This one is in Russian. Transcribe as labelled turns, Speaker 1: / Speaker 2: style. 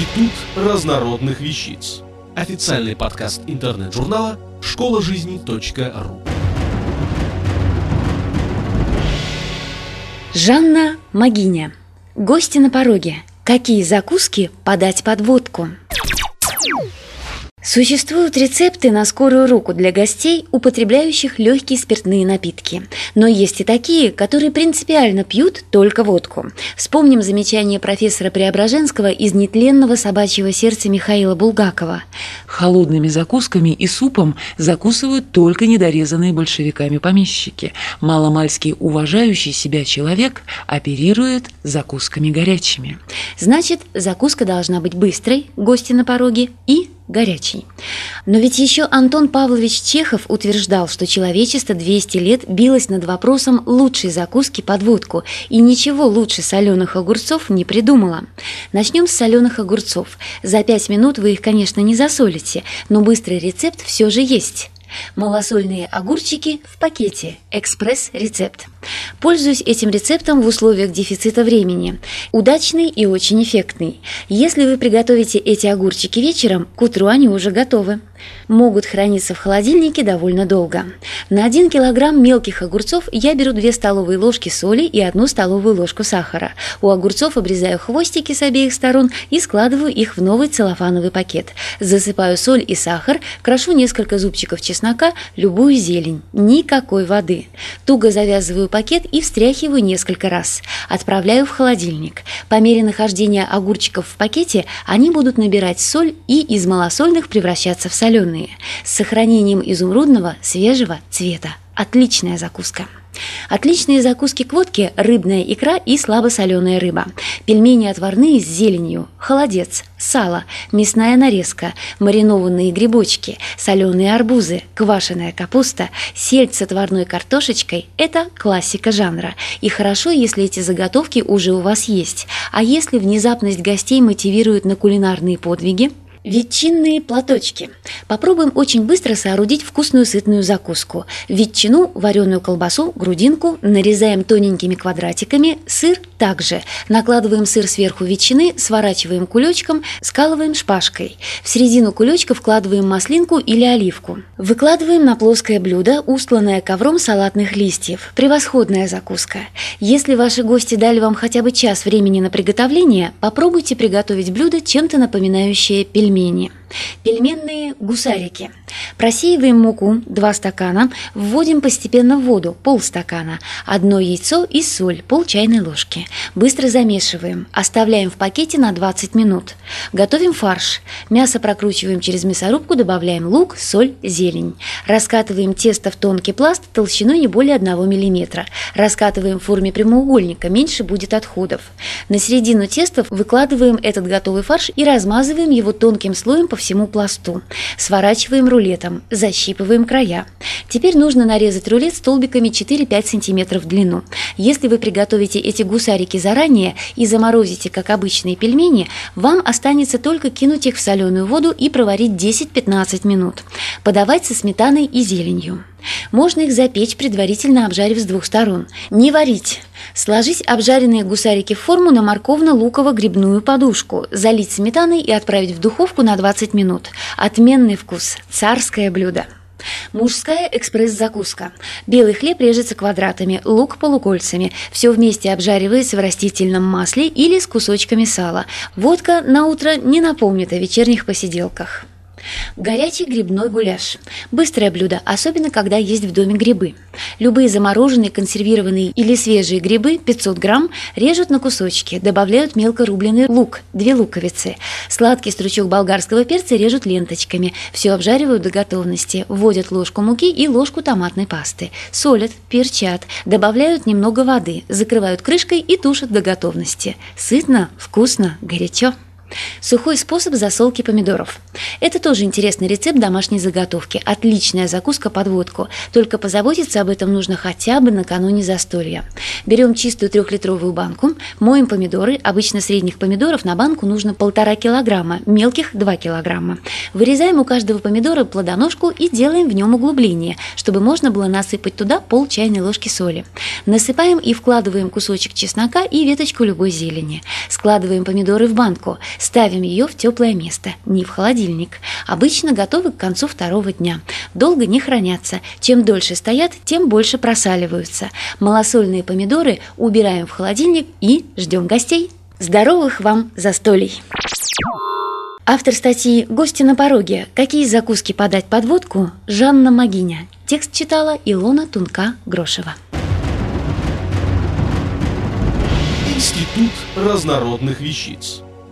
Speaker 1: Институт разнородных вещиц. Официальный подкаст интернет-журнала школа жизни.ру.
Speaker 2: Жанна Магиня. Гости на пороге. Какие закуски подать под водку? Существуют рецепты на скорую руку для гостей, употребляющих легкие спиртные напитки. Но есть и такие, которые принципиально пьют только водку. Вспомним замечание профессора Преображенского из нетленного собачьего сердца Михаила Булгакова.
Speaker 3: Холодными закусками и супом закусывают только недорезанные большевиками помещики. Маломальский уважающий себя человек оперирует закусками горячими.
Speaker 2: Значит, закуска должна быть быстрой, гости на пороге, и горячий. Но ведь еще Антон Павлович Чехов утверждал, что человечество 200 лет билось над вопросом лучшей закуски под водку, и ничего лучше соленых огурцов не придумало. Начнем с соленых огурцов. За 5 минут вы их, конечно, не засолите, но быстрый рецепт все же есть. Малосольные огурчики в пакете. Экспресс-рецепт. Пользуюсь этим рецептом в условиях дефицита времени. Удачный и очень эффектный. Если вы приготовите эти огурчики вечером, к утру они уже готовы. Могут храниться в холодильнике довольно долго. На 1 килограмм мелких огурцов я беру 2 столовые ложки соли и 1 столовую ложку сахара. У огурцов обрезаю хвостики с обеих сторон и складываю их в новый целлофановый пакет. Засыпаю соль и сахар, крошу несколько зубчиков чеснока, любую зелень. Никакой воды. Туго завязываю пакет и встряхиваю несколько раз. Отправляю в холодильник. По мере нахождения огурчиков в пакете они будут набирать соль и из малосольных превращаться в соленые, с сохранением изумрудного свежего цвета. Отличная закуска. Отличные закуски к водке – рыбная икра и слабосоленая рыба. Пельмени отварные с зеленью, холодец, сало, мясная нарезка, маринованные грибочки, соленые арбузы, квашеная капуста, сельдь с отварной картошечкой – это классика жанра. И хорошо, если эти заготовки уже у вас есть. А если внезапность гостей мотивирует на кулинарные подвиги – Ветчинные платочки. Попробуем очень быстро соорудить вкусную сытную закуску. Ветчину, вареную колбасу, грудинку нарезаем тоненькими квадратиками, сыр также. Накладываем сыр сверху ветчины, сворачиваем кулечком, скалываем шпажкой. В середину кулечка вкладываем маслинку или оливку. Выкладываем на плоское блюдо, устланное ковром салатных листьев. Превосходная закуска. Если ваши гости дали вам хотя бы час времени на приготовление, попробуйте приготовить блюдо, чем-то напоминающее пельмени. Пельменные гусарики. Просеиваем муку 2 стакана, вводим постепенно воду полстакана, одно яйцо и соль пол чайной ложки. Быстро замешиваем, оставляем в пакете на 20 минут. Готовим фарш. Мясо прокручиваем через мясорубку, добавляем лук, соль, зелень. Раскатываем тесто в тонкий пласт толщиной не более 1 мм. Раскатываем в форме прямоугольника, меньше будет отходов. На середину теста выкладываем этот готовый фарш и размазываем его тонким слоем по всему пласту. Сворачиваем рулетом, защипываем края. Теперь нужно нарезать рулет столбиками 4-5 см в длину. Если вы приготовите эти гусарики заранее и заморозите, как обычные пельмени, вам останется только кинуть их в соленую воду и проварить 10-15 минут. Подавать со сметаной и зеленью. Можно их запечь, предварительно обжарив с двух сторон. Не варить. Сложить обжаренные гусарики в форму на морковно-луково-грибную подушку, залить сметаной и отправить в духовку на 20 минут. Отменный вкус. Царское блюдо. Мужская экспресс-закуска. Белый хлеб режется квадратами, лук полукольцами. Все вместе обжаривается в растительном масле или с кусочками сала. Водка на утро не напомнит о вечерних посиделках. Горячий грибной гуляш. Быстрое блюдо, особенно когда есть в доме грибы. Любые замороженные, консервированные или свежие грибы 500 грамм режут на кусочки, добавляют мелко рубленый лук, две луковицы. Сладкий стручок болгарского перца режут ленточками. Все обжаривают до готовности. Вводят ложку муки и ложку томатной пасты. Солят, перчат, добавляют немного воды, закрывают крышкой и тушат до готовности. Сытно, вкусно, горячо. Сухой способ засолки помидоров. Это тоже интересный рецепт домашней заготовки. Отличная закуска под водку. Только позаботиться об этом нужно хотя бы накануне застолья. Берем чистую трехлитровую банку, моем помидоры. Обычно средних помидоров на банку нужно полтора килограмма, мелких 2 килограмма. Вырезаем у каждого помидора плодоножку и делаем в нем углубление, чтобы можно было насыпать туда пол чайной ложки соли. Насыпаем и вкладываем кусочек чеснока и веточку любой зелени. Складываем помидоры в банку. Ставим ее в теплое место, не в холодильник. Обычно готовы к концу второго дня. Долго не хранятся. Чем дольше стоят, тем больше просаливаются. Малосольные помидоры убираем в холодильник и ждем гостей. Здоровых вам застолий! Автор статьи «Гости на пороге. Какие закуски подать под водку» Жанна Магиня. Текст читала Илона Тунка-Грошева.
Speaker 1: Институт разнородных вещиц.